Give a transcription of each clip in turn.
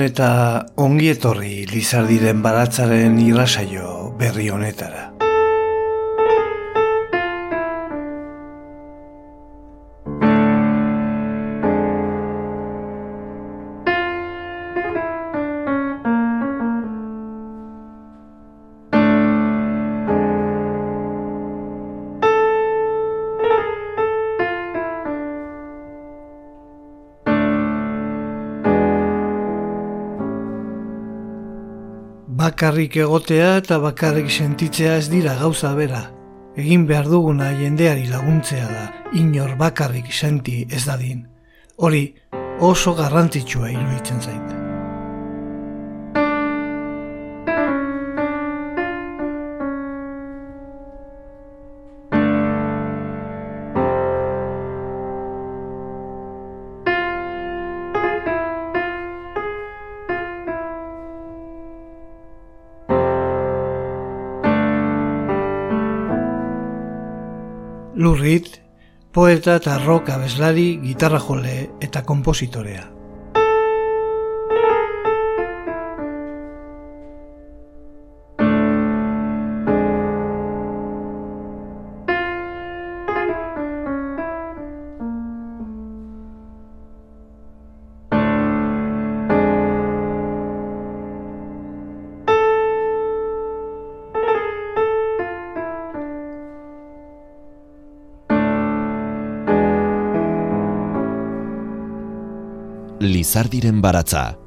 Eta ongietorri lizardiren baratzaren irrasaio berri honetara. Bakarrik egotea eta bakarrik sentitzea ez dira gauza bera. Egin behar duguna jendeari laguntzea da, inor bakarrik senti ez dadin. Hori oso garrantzitsua iruditzen zaite. Poeta eta roka bezlari, gitarra jole eta kompositorea. Lizardiren baratza.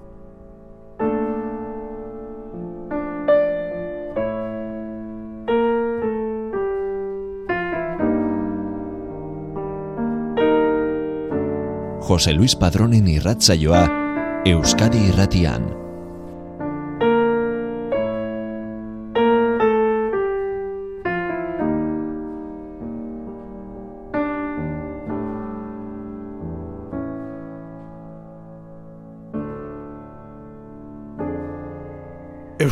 Jose Luis Padronen irratzaioa Euskadi irratian.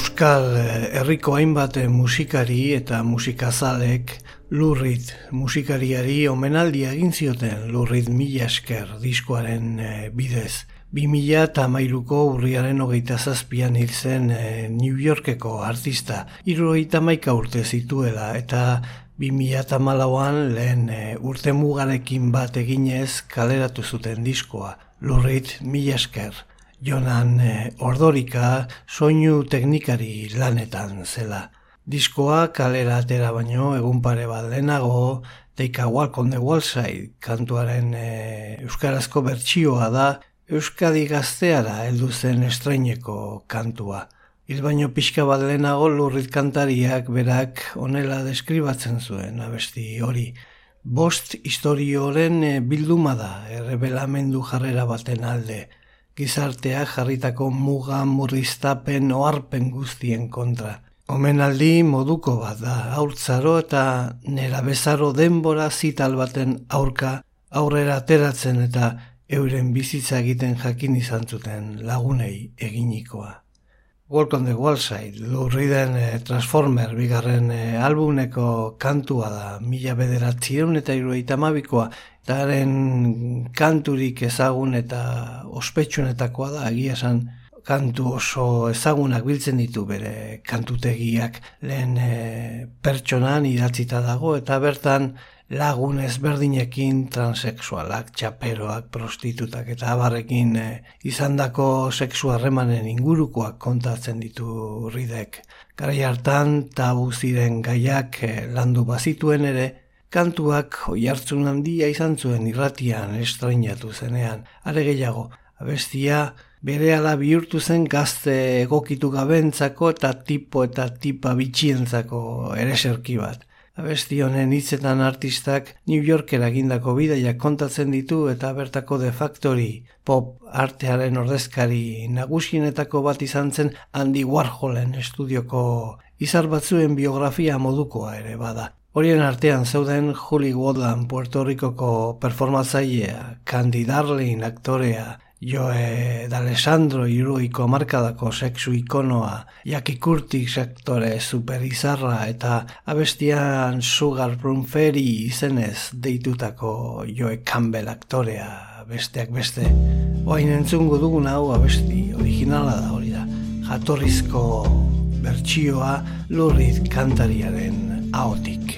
Euskal eh, Herriko hainbat eh, musikari eta musikazalek lurrit musikariari omenaldia egin zioten lurrit mila esker diskoaren eh, bidez. 2000 eta mairuko urriaren hogeita zazpian hil zen New Yorkeko artista. Irurogeita maika urte zituela eta 2000 eta malauan lehen urte mugarekin bat eginez kaleratu zuten diskoa. Lurrit mila esker. Jonan e, Ordorika soinu teknikari lanetan zela. Diskoa kalera atera baino egun pare bat lehenago Take a Walk on the Wall Side kantuaren e, euskarazko bertsioa da Euskadi gazteara heldu zen estraineko kantua. Hil baino pixka bat lehenago lurrit kantariak berak onela deskribatzen zuen abesti hori. Bost historioren e, bilduma da errebelamendu jarrera baten alde gizartea jarritako muga murriztapen oarpen guztien kontra. Omenaldi moduko bat da, aurtzaro eta nera bezaro denbora zital baten aurka aurrera ateratzen eta euren bizitza egiten jakin izan zuten lagunei eginikoa. Walk on the Wall Side, lurriden eh, Transformer bigarren eh, albumeko kantua da, mila bederatzieun eta irueita mabikoa, eta kanturik ezagun eta ospetsuenetakoa da, agia esan kantu oso ezagunak biltzen ditu bere kantutegiak. Lehen eh, pertsonan idatzita dago, eta bertan lagun ezberdinekin transexualak, txaperoak, prostitutak eta abarrekin e, izandako sexu harremanen ingurukoak kontatzen ditu ridek. Garai hartan tabu ziren gaiak e, landu bazituen ere, kantuak oi hartzun handia izan zuen irratian estrainatu zenean. Are gehiago, abestia bere ala bihurtu zen gazte egokitu gabentzako eta tipo eta tipa bitxientzako ereserki bat. Abesti honen hitzetan artistak New Yorkera egindako bidaia kontatzen ditu eta bertako de factory pop artearen ordezkari nagusienetako bat izan zen Andy Warholen estudioko izar batzuen biografia modukoa ere bada. Horien artean zeuden Julie Woodland Puerto Ricoko performatzailea, Candy Darling aktorea, Joe D'Alessandro iruiko markadako sexu ikonoa, jakikurtik sektore superizarra eta abestian Sugar Fairy izenez deitutako Joe Campbell aktorea besteak beste. Oain entzungo dugun hau abesti originala da hori da. Jatorrizko bertsioa lurrit kantariaren haotik.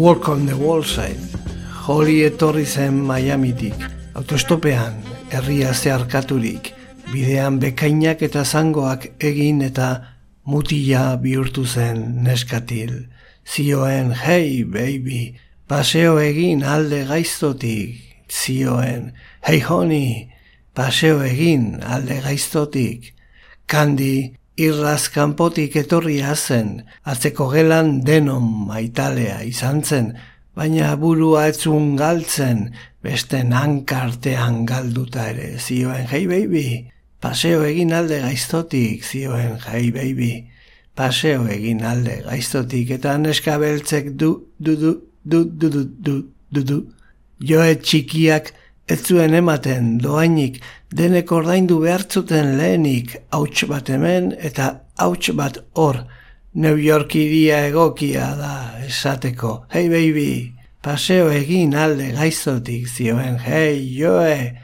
Walk on the Wall Side. Holly etorri zen Miamitik, autostopean, herria zeharkaturik, bidean bekainak eta zangoak egin eta mutila bihurtu zen neskatil. Zioen, hey baby, paseo egin alde gaiztotik. Zioen, hey honey, paseo egin alde gaiztotik. Kandi, irraz kanpotik etorria zen, atzeko gelan denon maitalea izan zen, baina burua etzun galtzen, beste nankartean galduta ere, zioen, hey baby, paseo egin alde gaiztotik, zioen, hey baby, paseo egin alde gaiztotik, eta neska beltzek du, du, du, du, du, du, du, du, du, joe txikiak ez zuen ematen doainik denek ordaindu behartzuten lehenik hauts bat hemen eta hauts bat hor New York iria egokia da esateko. Hey baby, paseo egin alde gaiztotik zioen. Hey joe,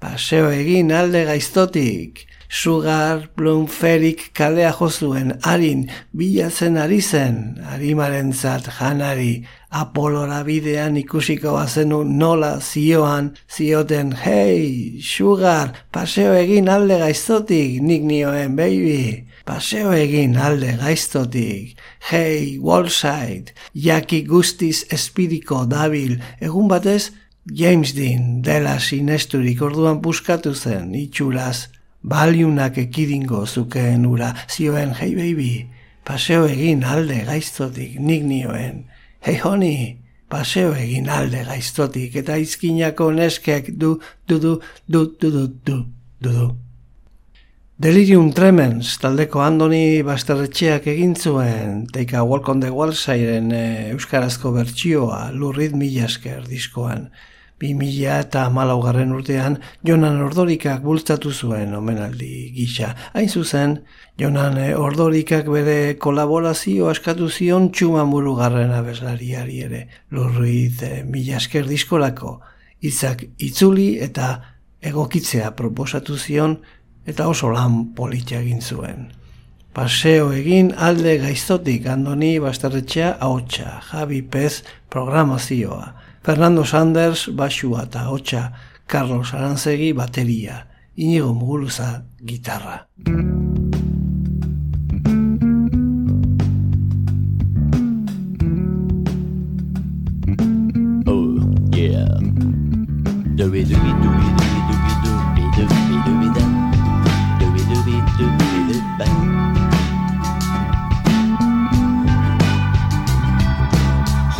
paseo egin alde gaiztotik. Sugar, Plum, Ferik kalea jozuen harin bilatzen ari zen, harimaren zat janari, Apolora bidean ikusiko bazenu nola zioan, zioten, hei, Sugar, paseo egin alde gaiztotik, nik nioen, baby, paseo egin alde gaiztotik, hei, Wallside, jaki guztiz espiriko dabil, egun batez, James Dean dela sinesturik. Orduan buskatu zen, itxuraz, baliunak ekidingo zukeen ura, zioen, hey baby, paseo egin alde gaiztotik nik nioen, hey honey, paseo egin alde gaiztotik, eta izkinako neskek du, du, du, du, du, du, du, du, du. Delirium Tremens, taldeko Andoni Basterretxeak egin zuen, teika Walk on the Wall eh, euskarazko bertsioa, lurrit milasker diskoan. Bi mila eta malaugarren urtean, Jonan Ordorikak bultzatu zuen omenaldi gisa. Hain zuzen, Jonan Ordorikak bere kolaborazio askatu zion txuma murugarren abeslariari ere. Lurruit e, mila esker diskolako, izak itzuli eta egokitzea proposatu zion eta oso lan politia egin zuen. Paseo egin alde gaiztotik andoni bastarretxea haotxa, Javi Pez programazioa. Fernando Sanders basua eta hotxa, Carlos Aranzegi bateria, inigo muguluza gitarra. Oh, yeah.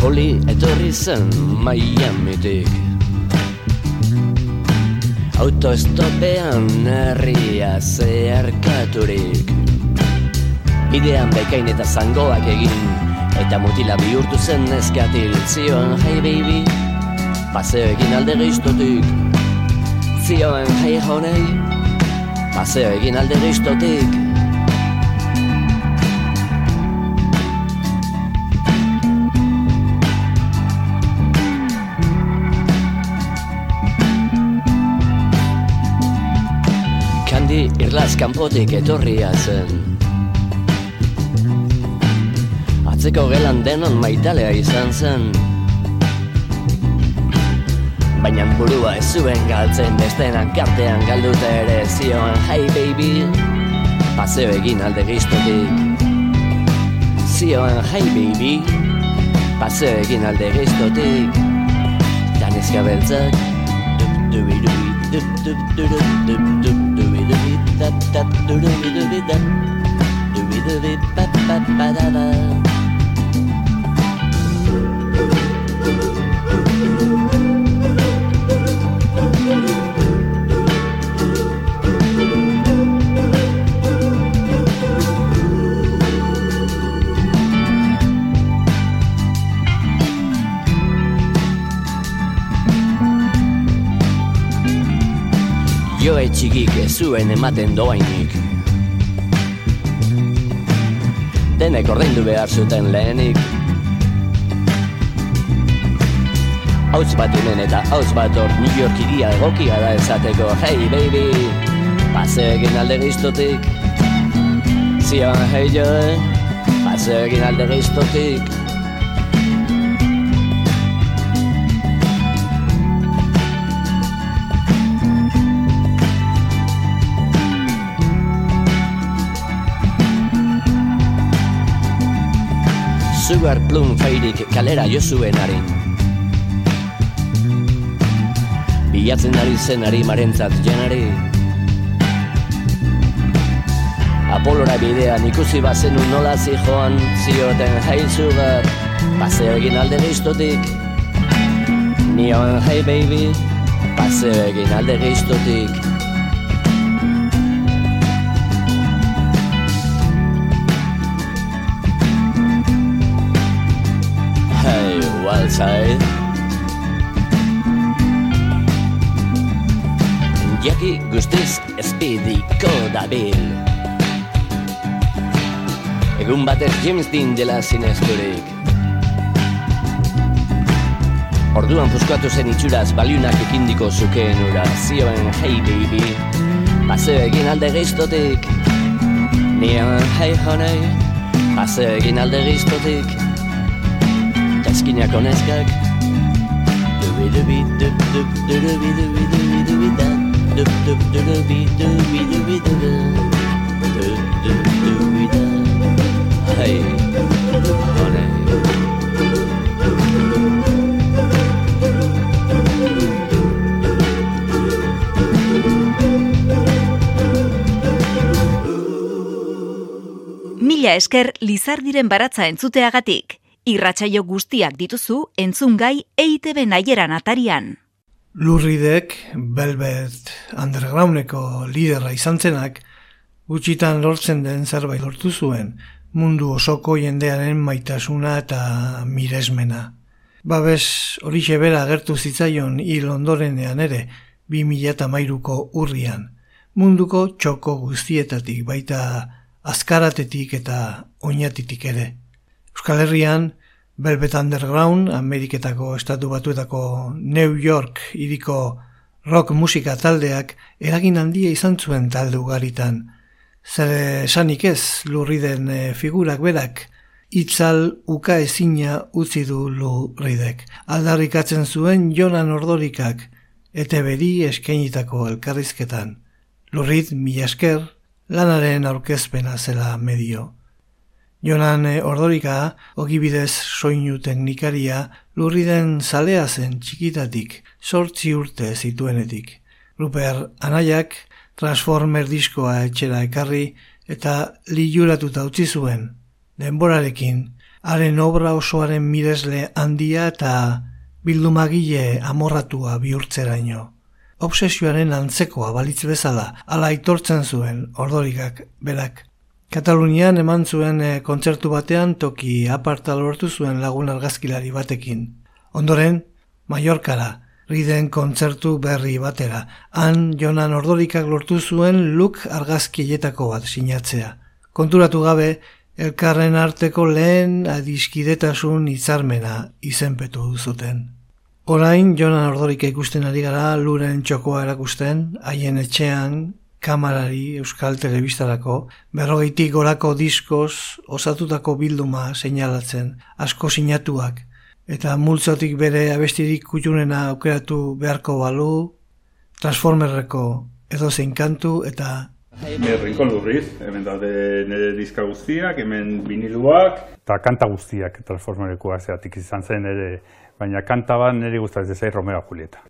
Holly etorri zen Miamitik Autoestopean herria zeharkaturik. Bidean bekain eta zangoak egin Eta mutila bihurtu zen neskatil. Zioen hey baby Paseo egin alde geiztotik Zioen hey honey Paseo egin alde geiztotik irlaz kanpotik etorria zen. Atzeko gelan denon maitalea izan zen. Baina burua ez zuen galtzen bestenan kartean galduta ere zioan Hey baby, paseo egin alde giztotik Zioan hey baby, paseo egin alde giztotik Danezka beltzak. Dubi dubi dub dub dub dub dub dubi da da do do do do da do do do pa pa pa da da. Jo etxigik ez zuen ematen doainik Denek ordaindu behar zuten lehenik. Hauz bat unen eta hauz bat hor New York iria egokia da esateko. Hey baby, paseo egin alde giztotik. Zion hey joe, paseo egin alde giztotik Sugar Plum feirik kalera jo zuen harin Bilatzen ari zen ari marentzat janari Apolora bidean ikusi bazenu nola zijoan Zioten hey Sugar Paseo egin alde giztotik. Nion hey baby Paseo egin alde giztotik Hey, Wildside Jaki guztiz espidiko dabil Egun bater James Dean dela zinezturik Orduan fuskatu zen itxuraz baliunak ekindiko zukeen ura Zioen hey baby. Paseo egin alde geiztotik Nian hey honey. Paseo egin alde geiztotik Eskinak onezkak Dubi dubi dub dub dubi dubi dubi dubi da Dub dub dubi dubi dubi dubi Dub dub dubi da Hey honey Mila esker Lizardiren baratza entzuteagatik. Irratsaio guztiak dituzu entzungai EITB naieran atarian. Lurridek, Velvet Undergroundeko lidera izan zenak, gutxitan lortzen den zerbait lortu zuen, mundu osoko jendearen maitasuna eta miresmena. Babes hori bera agertu zitzaion hil ondorenean ere, 2008ko urrian. Munduko txoko guztietatik baita azkaratetik eta oinatitik ere. Euskal Herrian, Velvet Underground, Ameriketako estatu batuetako New York iriko rock musika taldeak eragin handia izan zuen talde ugaritan. Zer esanik ez lurriden e, figurak berak, itzal uka ezina utzi du lurridek. Aldarrikatzen zuen Jonan Ordorikak, ete beri eskainitako elkarrizketan. Lurrid, mila esker, lanaren aurkezpena zela medio. Jonan eh, Ordorika, ogibidez soinu teknikaria, lurriden zalea zen txikitatik, sortzi urte zituenetik. Ruper Anaiak, Transformer diskoa etxera ekarri eta liuratuta utzi zuen. Denborarekin, haren obra osoaren miresle handia eta bildumagile amorratua bihurtzeraino obsesioaren antzekoa balitz bezala, ala aitortzen zuen ordorikak berak. Katalunian eman zuen e, kontzertu batean toki aparta lortu zuen lagun argazkilari batekin. Ondoren, Mallorkara, riden kontzertu berri batera, han jonan ordorikak lortu zuen luk argazkietako bat sinatzea. Konturatu gabe, elkarren arteko lehen adiskidetasun hitzarmena izenpetu zuten. Orain, Jonan Ordorika ikusten ari gara luren txokoa erakusten, haien etxean, kamarari Euskal Telebistarako, berrogeitik gorako diskoz osatutako bilduma seinalatzen, asko sinatuak, eta multzotik bere abestirik kutxunena aukeratu beharko balu, transformerreko edo zein kantu eta Errinko lurriz, hemen daude nire diska guztiak, hemen viniluak. Eta kanta guztiak transformerekoa zeatik izan zen ere baina kanta bat niri gustatzen zait Romeo Julieta.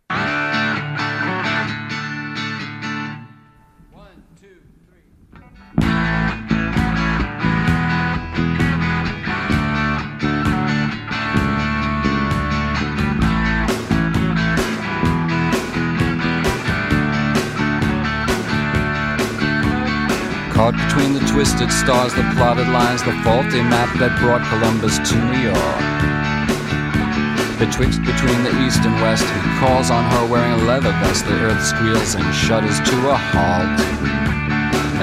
Caught between the twisted stars, the plotted lines, the faulty map that brought Columbus to New York. Betwixt between the east and west, he calls on her wearing a leather vest. The earth squeals and shudders to a halt.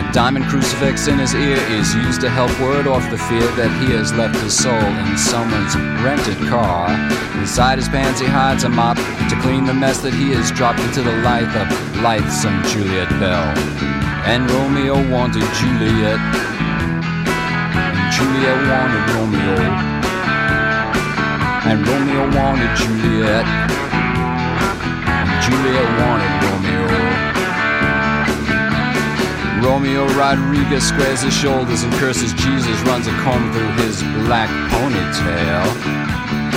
A diamond crucifix in his ear is used to help ward off the fear that he has left his soul in someone's rented car. Inside his pants, he hides a mop to clean the mess that he has dropped into the life of lithesome Juliet Bell. And Romeo wanted Juliet, and Juliet wanted Romeo. And Romeo wanted Juliet. And Juliet wanted Romeo. Romeo Rodriguez squares his shoulders and curses Jesus, runs a comb through his black ponytail.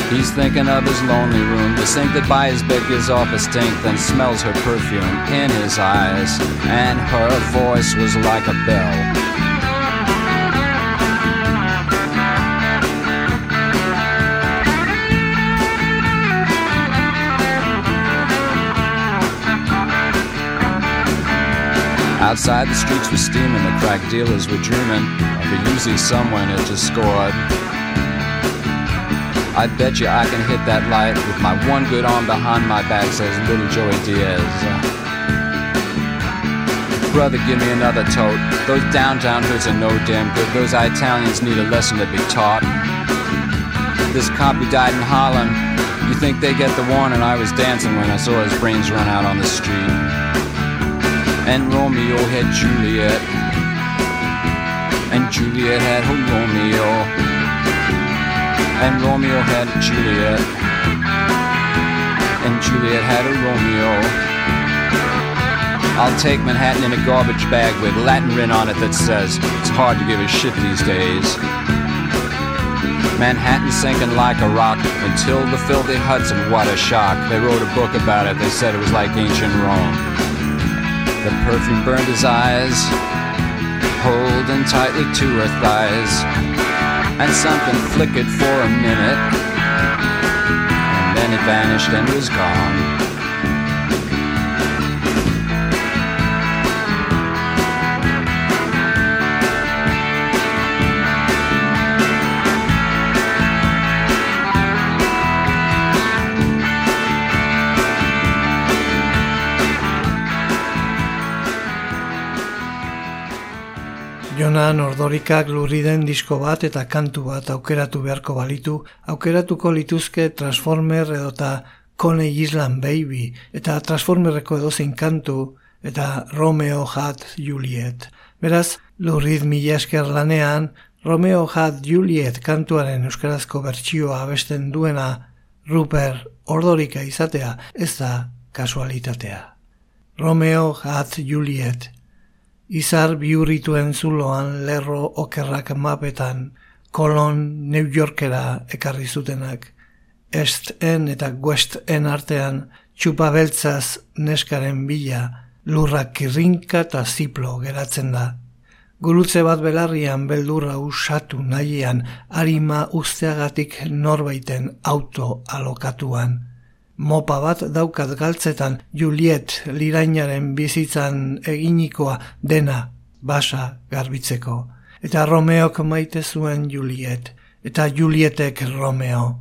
He's thinking of his lonely room, the sink that by his bed gives off a stink, then smells her perfume in his eyes, and her voice was like a bell. Outside the streets were steaming, the crack dealers were dreaming of a Uzi someone had just scored. I bet you I can hit that light with my one good arm behind my back, says little Joey Diaz. brother, give me another tote. Those downtown hoods are no damn good. Those Italians need a lesson to be taught. This cop who died in Harlem. you think they get the warning? I was dancing when I saw his brains run out on the street. And Romeo had Juliet. And Juliet had Romeo. And Romeo had Juliet. And Juliet had a Romeo. I'll take Manhattan in a garbage bag with Latin written on it that says, it's hard to give a shit these days. Manhattan sinking like a rock until the filthy Hudson, what a shock. They wrote a book about it, they said it was like ancient Rome. The perfume burned his eyes, holding tightly to her thighs, and something flickered for a minute, and then it vanished and was gone. Jonan ordorikak lurriden disko bat eta kantu bat aukeratu beharko balitu, aukeratuko lituzke Transformer edota Coney Island Baby eta Transformerreko edozein kantu eta Romeo Hat Juliet. Beraz, lurrid mila esker lanean, Romeo Hat Juliet kantuaren euskarazko bertsioa abesten duena Rupert ordorika izatea ez da kasualitatea. Romeo Hat Juliet izar biurrituen zuloan lerro okerrak mapetan, kolon New Yorkera ekarri zutenak, est-en eta west-en artean txupa beltzaz neskaren bila, lurrak kirrinka eta ziplo geratzen da. Gurutze bat belarrian beldurra usatu nahian, harima usteagatik norbaiten auto alokatuan mopa bat daukat galtzetan Juliet lirainaren bizitzan eginikoa dena basa garbitzeko. Eta Romeok maite zuen Juliet, eta Julietek Romeo.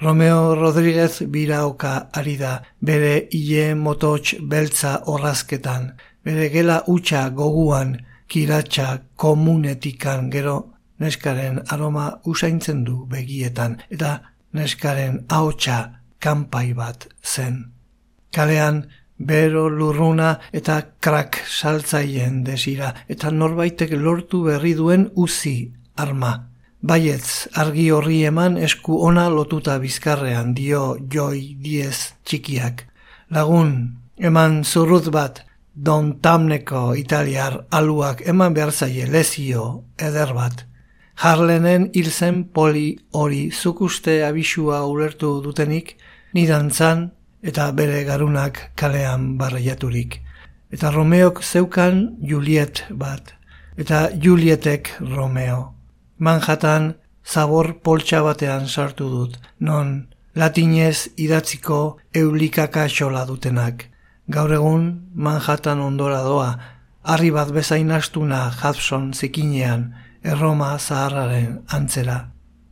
Romeo Rodríguez biraoka ari da bere ile mototx beltza horrazketan, bere gela utxa goguan kiratxa komunetikan gero neskaren aroma usaintzen du begietan, eta neskaren ahotsa kanpai bat zen. Kalean, bero lurruna eta krak saltzaien desira, eta norbaitek lortu berri duen uzi arma. Baietz, argi horri eman esku ona lotuta bizkarrean dio joi diez txikiak. Lagun, eman zurrut bat, don tamneko italiar aluak eman behar zaie lezio eder bat. Harlenen hil zen poli hori zukuste abisua ulertu dutenik, nidantzan eta bere garunak kalean barreiaturik. Eta Romeok zeukan Juliet bat, eta Julietek Romeo. Manhattan zabor poltsa batean sartu dut, non latinez idatziko eulikaka xola dutenak. Gaur egun Manhattan ondora doa, harri bat bezain astuna Hudson zikinean, erroma zaharraren antzera.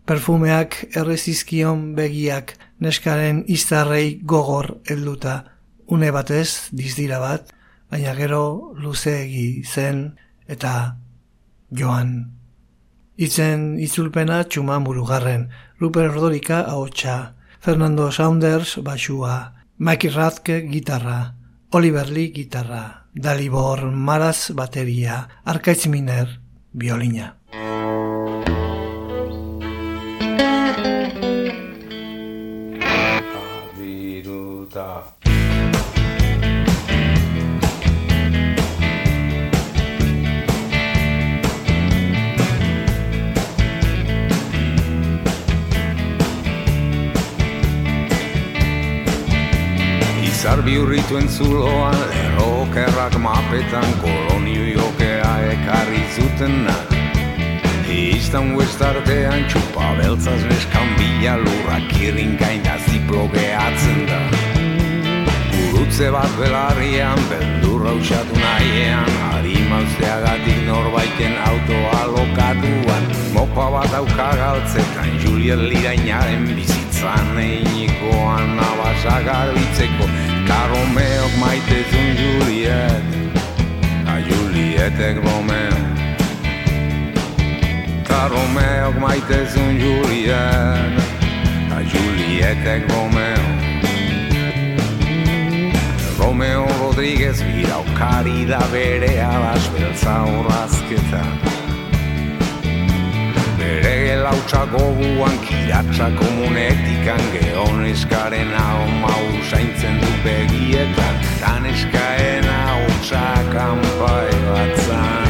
Perfumeak errezizkion begiak neskaren izarrei gogor helduta une batez dizdira bat, baina gero luzeegi zen eta joan. Itzen itzulpena txuma murugarren, Ruper Rodorika haotxa, Fernando Saunders basua, Mikey Radke gitarra, Oliver Lee gitarra, Dalibor Maraz bateria, Arkaitz Miner violina. Izar biurrituen zuloan, lerrokerrak mapetan, kolonio jokea ekarri zutenak. Istan west artean txupa beltzaz neskan bila lurrak irrinkain da ziplo gehatzen da. Gurutze bat belarrian, beldurra usatu nahiean, harima usteagatik norbaiten autoa lokatuan. Mopa bat auka galtzetan, Juliet lirainaren bizitzan. Einikoan abasak garbitzeko, Karomeok maite zun Juliet, Julietek Romeo Ta Romeok maite zuen Juliet. Ta Julietek Romeo Romeo Rodriguez biraukari da bere alas beltza horrazketan Bere lautsa goguan kiratsa komunetikan Geon eskaren hau mau saintzen du begietan. Dan eskaen hau txakampai batzan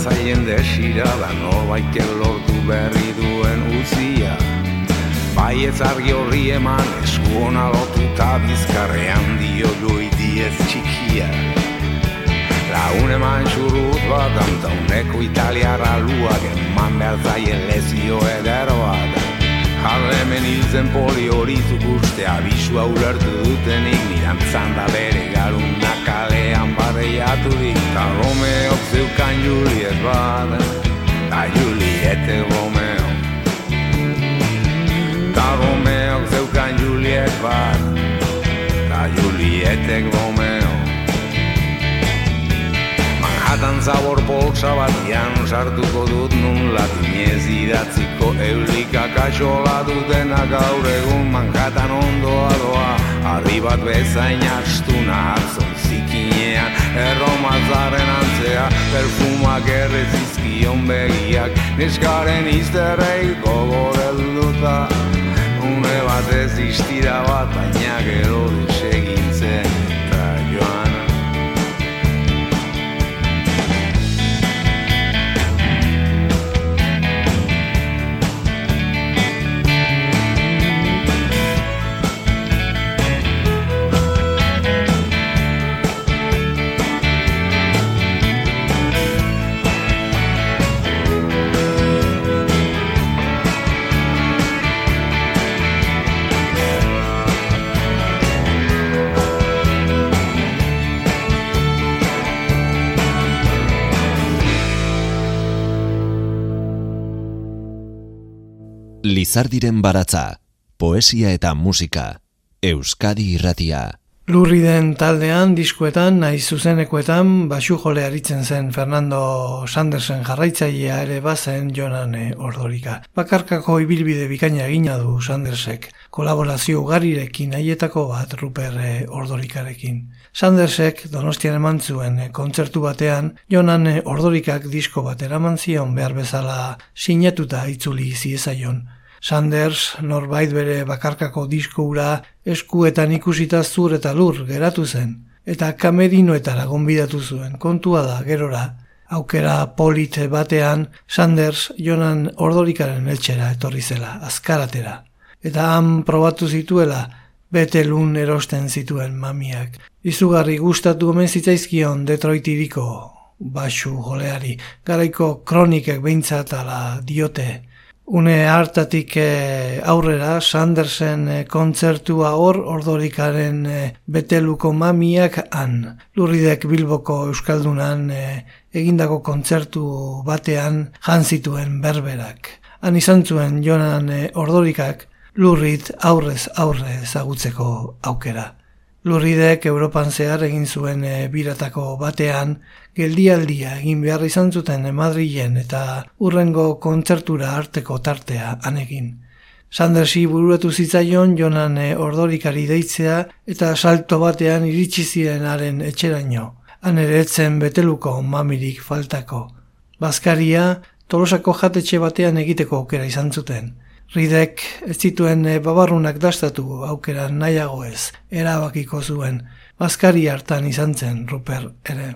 saltzaien desira Da norbait lortu berri duen uzia Bai ez argi horri eman esku hona lotu eta bizkarrean dio ez txikia. Laun eman xurrut bat antauneko italiara luak eman behar zaien lezio ederoa da Harremen hilzen poli hori zukuste abisua ulertu dutenik Mirantzan da bere garuna kalean barreiatu dik Ta Romeok zeukan Juliet bat Ta Juliete Romeo. Ta Romeok zeukan Juliet bat Ta Julietek Romeo Manhattan zabor poltsa batian sartuko dut nun latinez idatziko. Eulika kaxola dutena gaur egun Manhattan ondoa doa Arri bat bezain astuna hartzon zikinean. Erromazaren antzea perfumak errezizkion begiak. Neskaren izterrei gogorelduta Une bat ez istira bat baina gero desegintzen Lizardiren baratza, poesia eta musika, Euskadi irratia. Lurri den taldean, diskuetan, nahi zuzenekoetan, basu jole aritzen zen Fernando Sandersen jarraitzailea ere bazen Jonane Ordorika. Bakarkako ibilbide bikaina egina du Sandersek, kolaborazio ugarirekin haietako bat Ruper Ordorikarekin. Sandersek donostian eman zuen kontzertu batean, Jonane Ordorikak disko bat eraman zion behar bezala sinatuta itzuli ziezaion. Sanders norbait bere bakarkako disko ura eskuetan ikusita zur eta lur geratu zen, eta kamerinoetara gonbidatu zuen, kontua da, gerora. Aukera polite batean, Sanders jonan ordorikaren etxera etorri zela, azkaratera. Eta han probatu zituela, bete lun erosten zituen mamiak. Izugarri gustatu omen zitzaizkion Detroit basu joleari, garaiko kronikek behintzatala diote, Une hartatik eh, aurrera Sandersen eh, kontzertua hor ordorikaren eh, beteluko mamiak han. Lurridek Bilboko Euskaldunan egindako kontzertu batean jan zituen berberak. Han izan zuen jonan ordorikak lurrit aurrez aurre ezagutzeko aukera. Lurridek Europan zehar egin zuen e, biratako batean, geldialdia egin behar izan zuten Madrilen eta urrengo kontzertura arteko tartea anegin. Sandersi buruatu zitzaion jonan e, ordorikari deitzea eta salto batean iritsi zirenaren etxeraino. Han ere etzen beteluko mamirik faltako. Bazkaria, tolosako jatetxe batean egiteko aukera izan zuten. Ridek ez zituen e, babarrunak dastatu aukera nahiago ez, erabakiko zuen, bazkari hartan izan zen Ruper ere.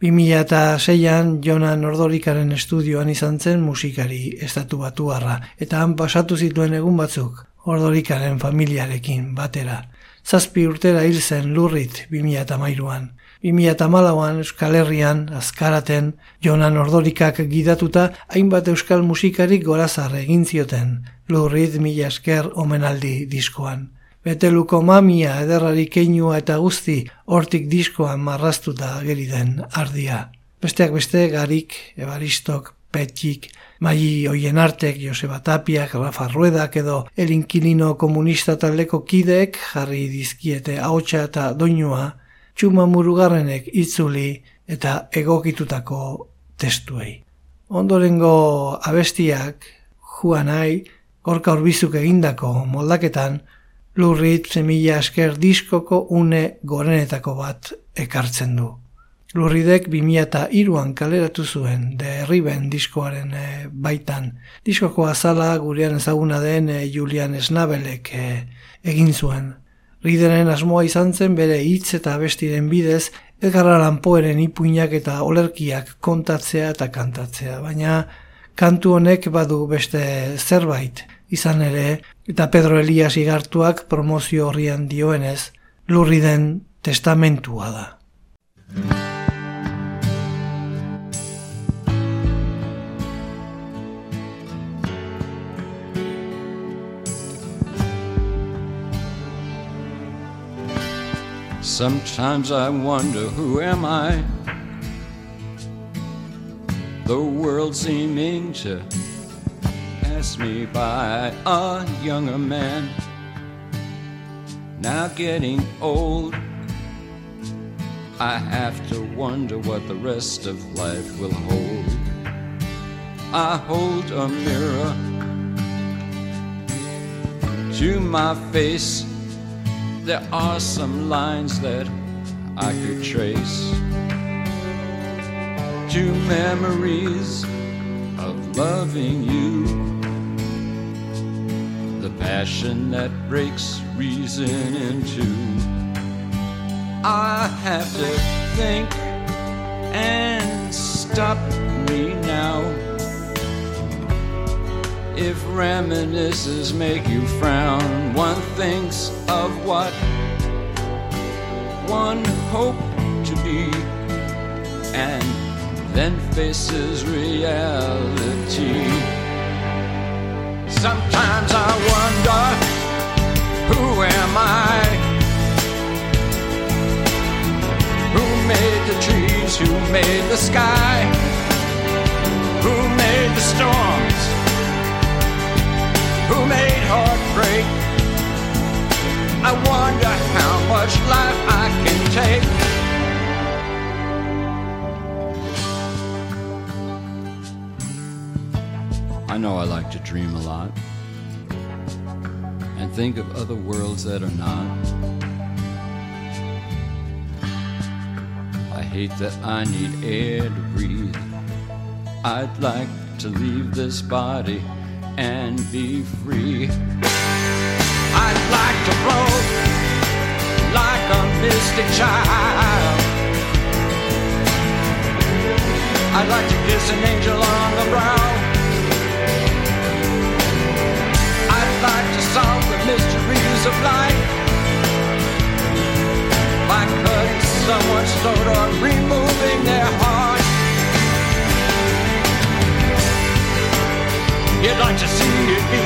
2006an Jonan Ordorikaren estudioan izan zen musikari estatu batuarra, eta han pasatu zituen egun batzuk Ordorikaren familiarekin batera. Zazpi urtera hil zen lurrit 2008an. 2008an Euskal Herrian, azkaraten, Jonan Ordorikak gidatuta, hainbat Euskal musikarik gorazar egin zioten, lurrit mila esker omenaldi diskoan. Beteluko mamia ederrari keinua eta guzti hortik diskoan marrastuta geri den ardia. Besteak beste garik, ebaristok, Petik, Mai Oien Artek, Joseba Tapiak, Rafa Ruedak edo elinkilino komunista taldeko kideek jarri dizkiete haotxa eta doinua txuma murugarrenek itzuli eta egokitutako testuei. Ondorengo abestiak, juanai, gorka horbizuk egindako moldaketan, lurrit zemila asker diskoko une gorenetako bat ekartzen du. Lurridek 2002an kaleratu zuen de Herriben diskoaren eh, baitan. Diskoko azala gurean ezaguna den e, Julian Snabelek eh, egin zuen. Rideren asmoa izan zen bere hitz eta bestiren bidez Edgar Allan Poeren ipuinak eta olerkiak kontatzea eta kantatzea, baina kantu honek badu beste zerbait izan ere eta Pedro Elias igartuak promozio horrian dioenez lurriden testamentua da. Sometimes I wonder who am I? The world seeming to pass me by a younger man. Now getting old, I have to wonder what the rest of life will hold. I hold a mirror to my face there are some lines that I could trace to memories of loving you. The passion that breaks reason in two. I have to think and stop me now. If reminiscences make you frown, one thinks of what one hoped to be, and then faces reality. Sometimes I wonder, who am I? Who made the trees? Who made the sky? Who made the storms? Who made heartbreak. I wonder how much life I can take. I know I like to dream a lot and think of other worlds that are not. I hate that I need air to breathe. I'd like to leave this body and be free. I'd like to float like a mystic child. I'd like to kiss an angel on the brow. I'd like to solve the mysteries of life by cutting someone's throat or removing their heart. You'd like to see it be.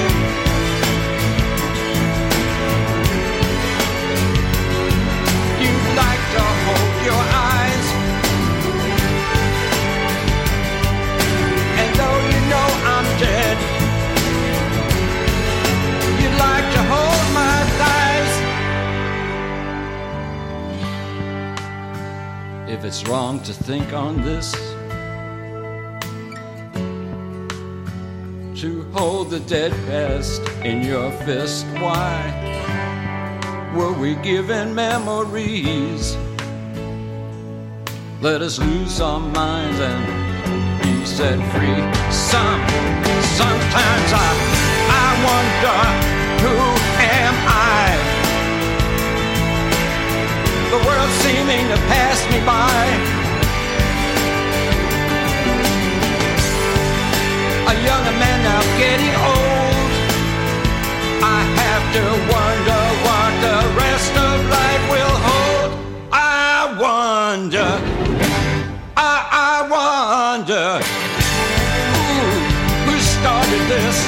You'd like to hold your eyes. And though you know I'm dead, you'd like to hold my thighs. If it's wrong to think on this, the dead past in your fist. Why were we given memories? Let us lose our minds and be set free. Some, sometimes I, I wonder who am I? The world seeming to pass me by. A younger man now getting old. I have to wonder what the rest of life will hold. I wonder, I, I wonder, who, who started this?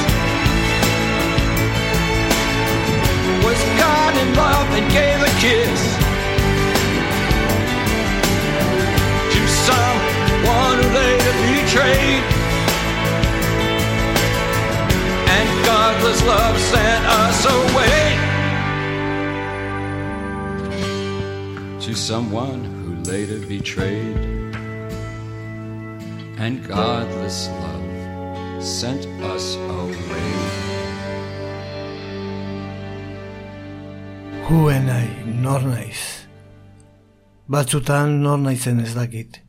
Was God in love and gave a kiss to someone who later betrayed? Godless love sent us away to someone who later betrayed, and godless love sent us away. Huen nahi, nor naiz. Batzutan nor naizen ez dakit.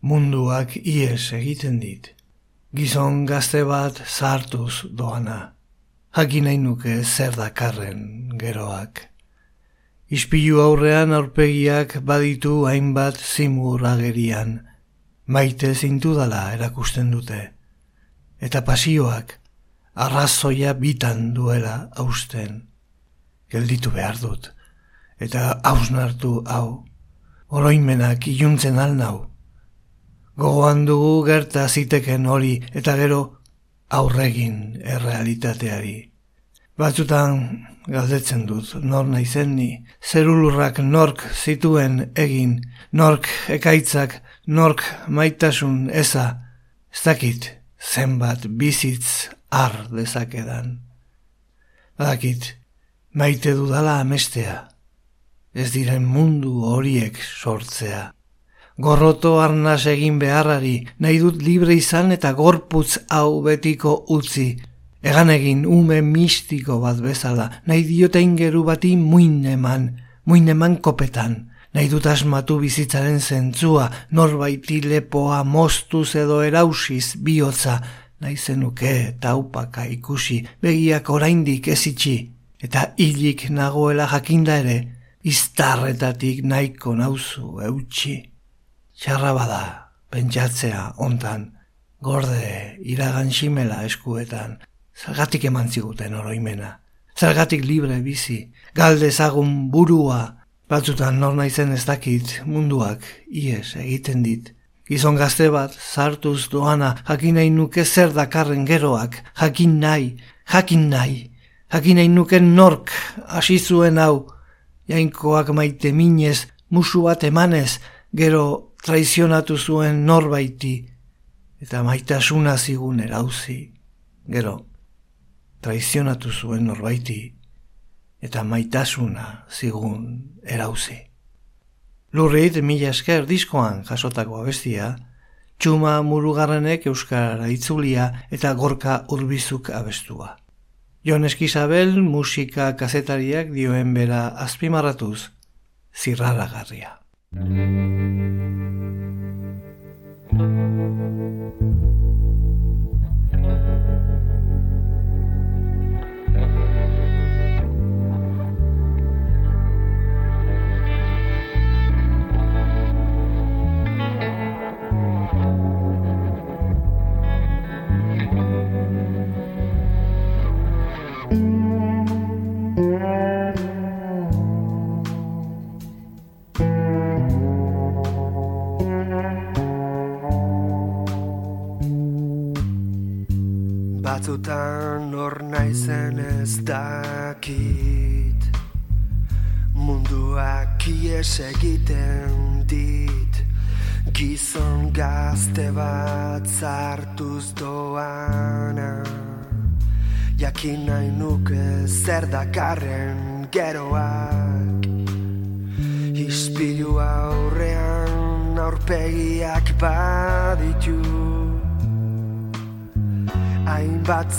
Munduak ies egiten dit. Gizon gazte bat zartuz doana. Jakin nahi nuke zer dakarren geroak. Ispilu aurrean aurpegiak baditu hainbat zimur agerian. Maite zintu dala erakusten dute. Eta pasioak arrazoia bitan duela hausten gelditu behar dut. Eta hausnartu hau, oroimenak iluntzen alnau. Gogoan dugu gerta ziteken hori eta gero aurregin errealitateari. Batzutan galdetzen dut, nor naizen ni, zerulurrak nork zituen egin, nork ekaitzak, nork maitasun eza, ez dakit zenbat bizitz ar dezakedan. Badakit, maite dudala amestea, ez diren mundu horiek sortzea. Gorroto arnaz egin beharrari, nahi dut libre izan eta gorputz hau betiko utzi. Egan egin ume mistiko bat bezala, nahi diote ingeru bati muin eman, muin eman kopetan. Nahi dut asmatu bizitzaren zentzua, norbaiti lepoa mostuz edo erausiz bihotza, nahi zenuke taupaka ikusi, begiak oraindik ez itxi eta hilik nagoela jakinda ere, iztarretatik nahiko nauzu eutxi. Txarra bada, pentsatzea ontan, gorde iragan ximela eskuetan, zergatik eman ziguten oroimena, zergatik libre bizi, galde zagun burua, batzutan nor naizen ez dakit munduak ies egiten dit. Gizon gazte bat, zartuz doana, jakin nahi nuke zer dakarren geroak, jakin nahi, jakin nahi, Jakin nahi nuken nork hasi zuen hau, jainkoak maite minez, musu bat emanez, gero traizionatu zuen norbaiti, eta maitasuna zigun erauzi, gero traizionatu zuen norbaiti, eta maitasuna zigun erauzi. Lurrit mila esker diskoan jasotako abestia, txuma murugarrenek euskara itzulia eta gorka urbizuk abestua. Jon Eskizabel musika kazetariak dioen bera azpimarratuz, zirraragarria.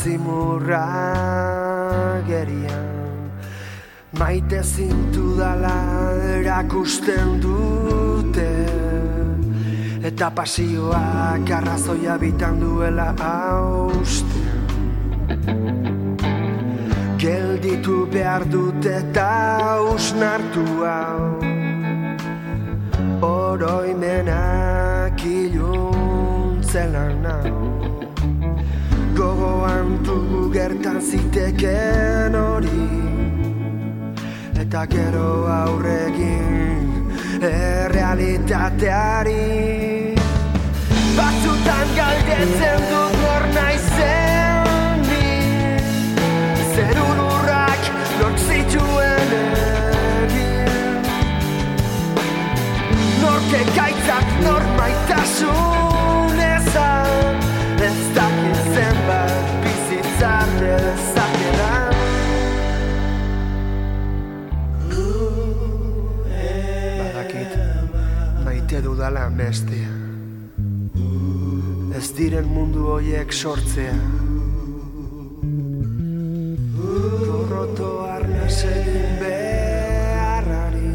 Zimurra gerian Maite zintu dala erakusten dute. Eta pasioak arrazoia bitan duela hausten. Gelditu behar dute eta usnartu hau. Oroimenak iluntzelan hau gogoan dugu gertan ziteken hori. Eta gero aurregin errealitateari. Batzutan galdetzen dut nor naizen ni zerun urrak lort zituen egin. Norke gaitzak nor maitasun dudala mestea Ez diren mundu hoiek sortzea. Gorroto arnasen beharrari.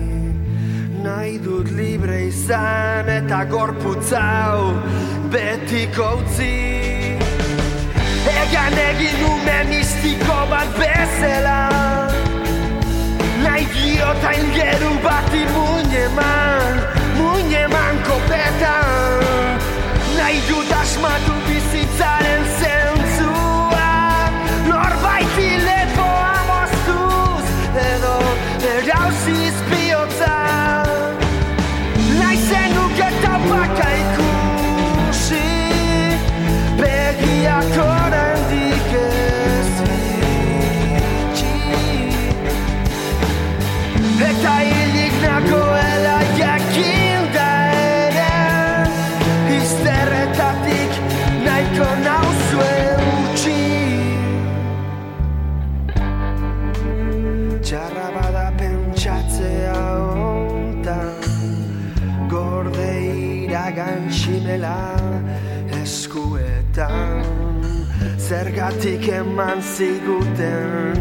Nahi dut libre izan eta gorputzau betiko utzi. Egan egin ume mistiko bat bezala. Nahi diota ingeru bat imuneman Muneman kopetan Nahi dut asmatu bizitzaren Zergatik eman ziguten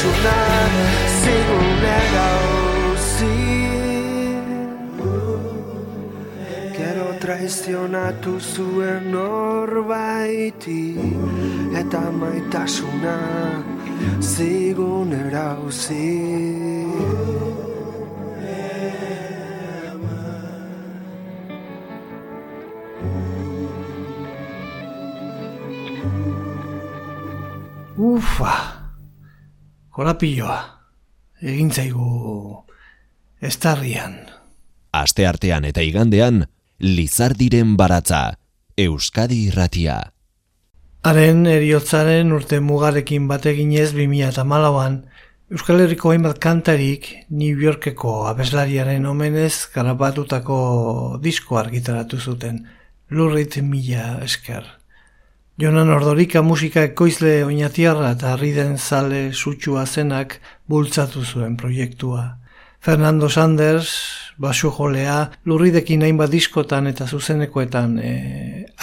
maitasuna zigunera uzi Gero traizionatu zuen norbaiti. Eta maitasuna zigunera uzi Ufa, korapilloa, egin zaigu estarrian. Aste artean eta igandean, Lizardiren baratza, Euskadi irratia. Haren eriotzaren urte mugarekin bateginez 2008an, Euskal Herriko hainbat kantarik New Yorkeko abeslariaren omenez garapatutako disko argitaratu zuten, lurrit mila esker. Jonan Ordorika musika ekoizle oinatiarra eta riden zale sutsua zenak bultzatu zuen proiektua. Fernando Sanders, basu jolea, lurridekin hainbat diskotan eta zuzenekoetan e,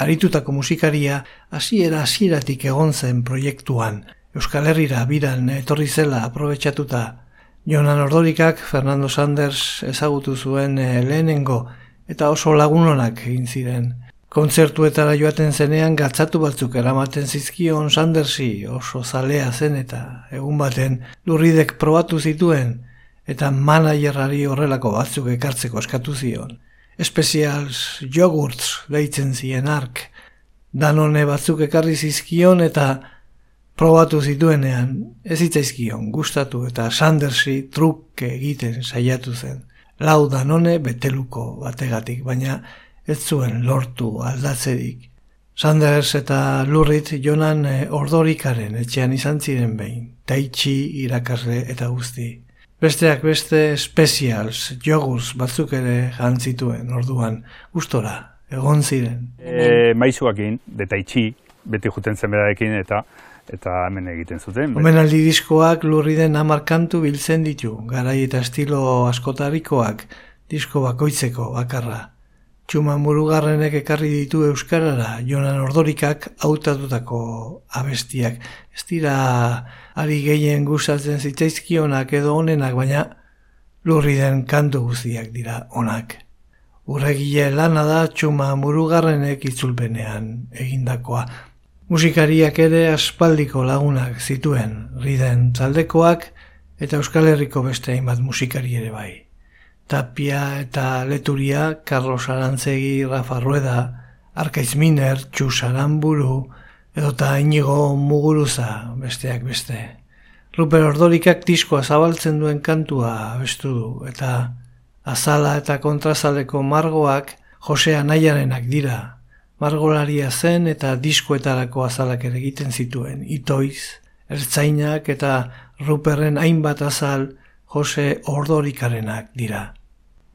aritutako musikaria, hasiera hasieratik egon zen proiektuan. Euskal Herrira biran etorri zela aprobetxatuta. Jonan Ordorikak Fernando Sanders ezagutu zuen e, lehenengo eta oso lagunonak egin ziren. Kontzertuetara joaten zenean gatzatu batzuk eramaten zizkion Sandersi oso zalea zen eta egun baten lurridek probatu zituen eta managerrari horrelako batzuk ekartzeko eskatu zion. Specials jogurts deitzen zien ark, danone batzuk ekarri zizkion eta probatu zituenean ez zitzaizkion gustatu eta Sandersi truke egiten saiatu zen. Lau danone beteluko bategatik, baina ez zuen lortu aldatzerik. Sanders eta Lurrit jonan e, ordorikaren etxean izan ziren behin, taitxi irakasle eta guzti. Besteak beste specials, jogurs batzuk ere jantzituen orduan, gustora, egon ziren. E, maizuakin, detaitxi, beti juten zen berarekin eta eta hemen egiten zuten. Omenaldi diskoak lurriden hamar kantu biltzen ditu, garai eta estilo askotarikoak, disko bakoitzeko bakarra. Txuma murugarrenek ekarri ditu Euskarara, Jonan Ordorikak hautatutako abestiak. Ez dira ari gehien gustatzen zitzaizkionak edo onenak, baina lurri den kantu guztiak dira onak. Urregile lana da txuma murugarrenek itzulpenean egindakoa. Musikariak ere aspaldiko lagunak zituen, riden taldekoak eta Euskal Herriko beste hainbat musikari ere bai. Tapia eta Leturia, Carlos Arantzegi, Rafa Rueda, Arkaiz Miner, Txus Aramburu, edota Inigo Muguruza besteak beste. Ruper Ordorikak diskoa zabaltzen duen kantua abestu du, eta azala eta kontrazaleko margoak Josea Naiarenak dira. Margolaria zen eta diskoetarako azalak ere egiten zituen, itoiz, ertzainak eta Ruperren hainbat azal Jose Ordorikarenak dira.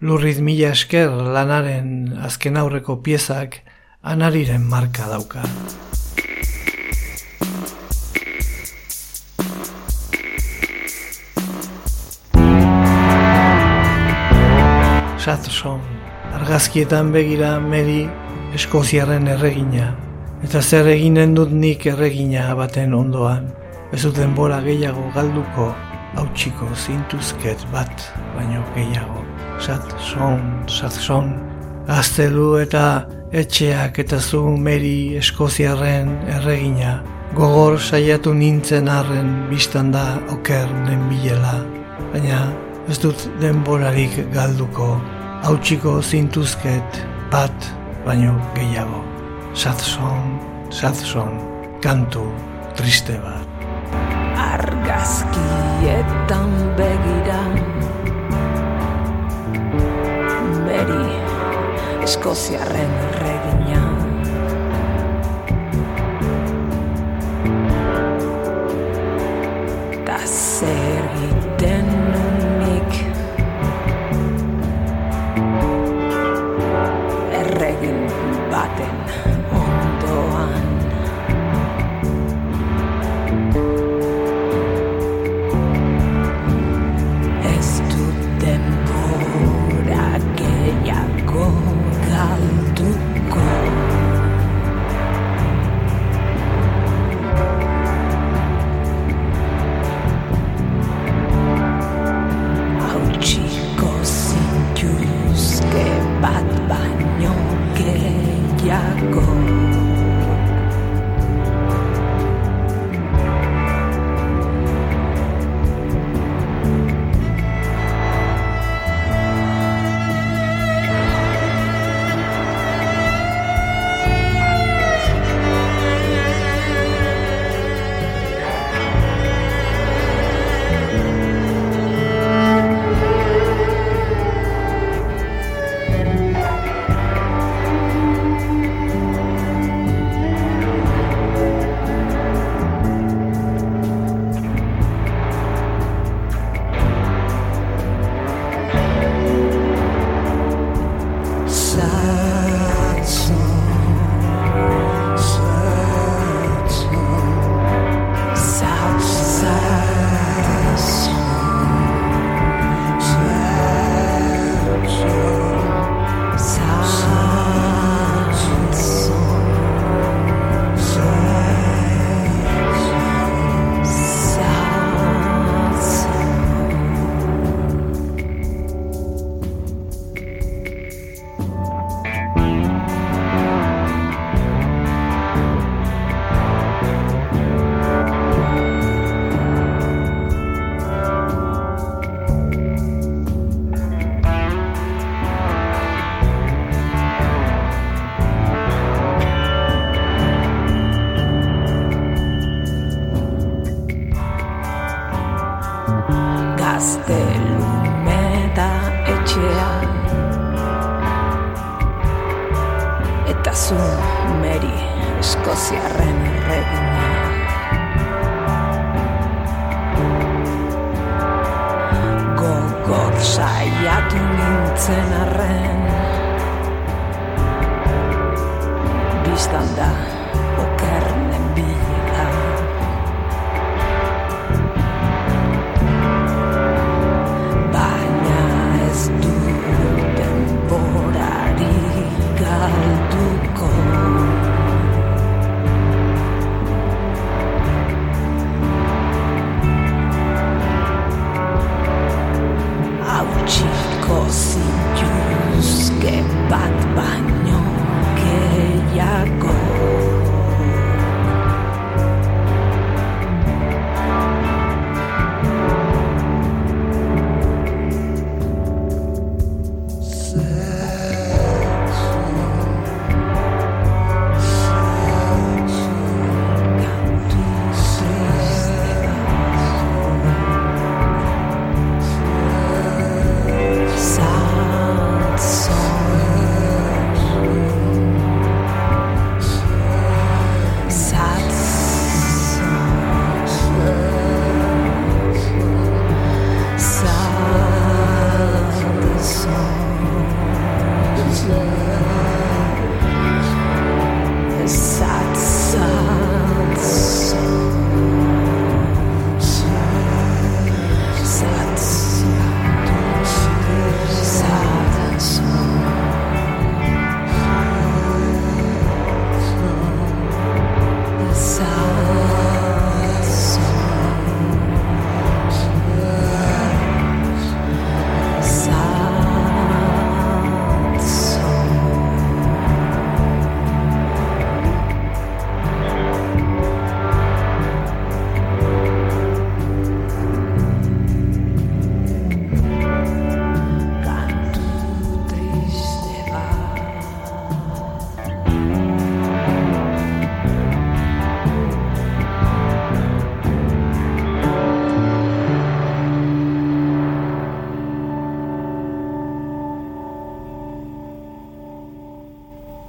Lurriz mila esker lanaren azken aurreko piezak anariren marka dauka. Satson, argazkietan begira meri eskoziarren erregina, eta zer eginen dut nik erregina baten ondoan, ez duten bora gehiago galduko, hautsiko zintuzket bat, baino gehiago. Satson, Satson, gaztelu eta etxeak eta zu meri eskoziarren erregina, gogor saiatu nintzen arren biztan da oker den bilela, baina ez dut denborarik galduko, hautsiko zintuzket bat baino gehiago. Satzon, satzon, kantu triste bat. Argazkietan begira. Meri Eskoziarren regina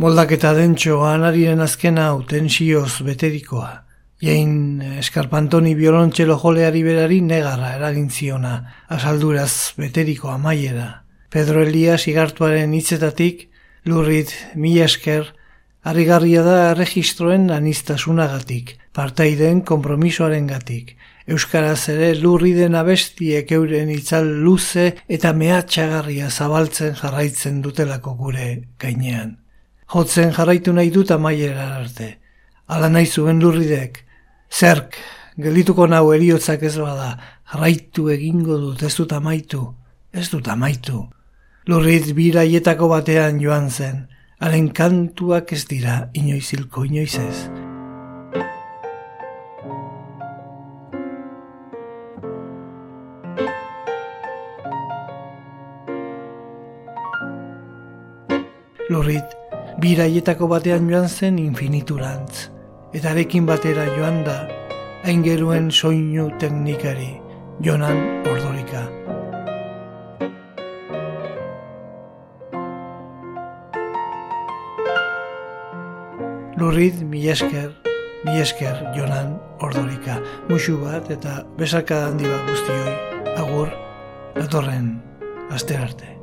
Moldaketa dentxo anariren azkena utensioz beterikoa. Jain eskarpantoni biolontxelo joleari berari negarra eragin ziona, asalduraz beteriko amaiera. Pedro Elias igartuaren hitzetatik, lurrit mila esker, harrigarria da registroen anistasunagatik, partaideen kompromisoaren gatik. Euskaraz ere lurri den abestiek euren itzal luze eta mehatxagarria zabaltzen jarraitzen dutelako gure gainean. Jotzen jarraitu nahi dut amaiera arte. Ala nahi zuen lurridek. Zerk, gelituko nau eriotzak ez bada, jarraitu egingo dut, ez dut amaitu, ez dut amaitu. Lurrit biraietako batean joan zen, haren kantuak ez dira inoizilko inoiz ez. Lurrit, biraietako batean joan zen infiniturantz, eta arekin batera joan da, aingeruen soinu teknikari, jonan ordorika. Lurrit, mi esker, mi esker jonan ordorika. Muxu bat eta besaka handi bat guztioi, agur, datorren, aste arte.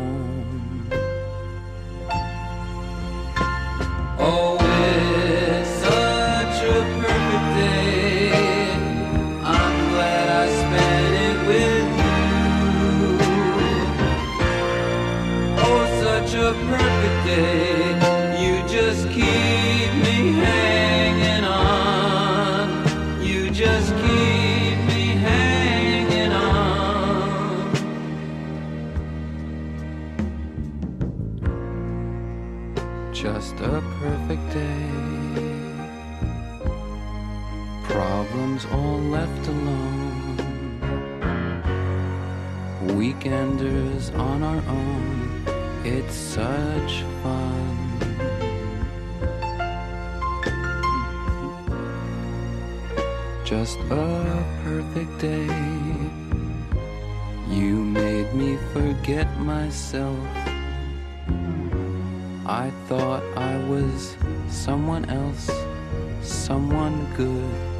Myself. I thought I was someone else, someone good.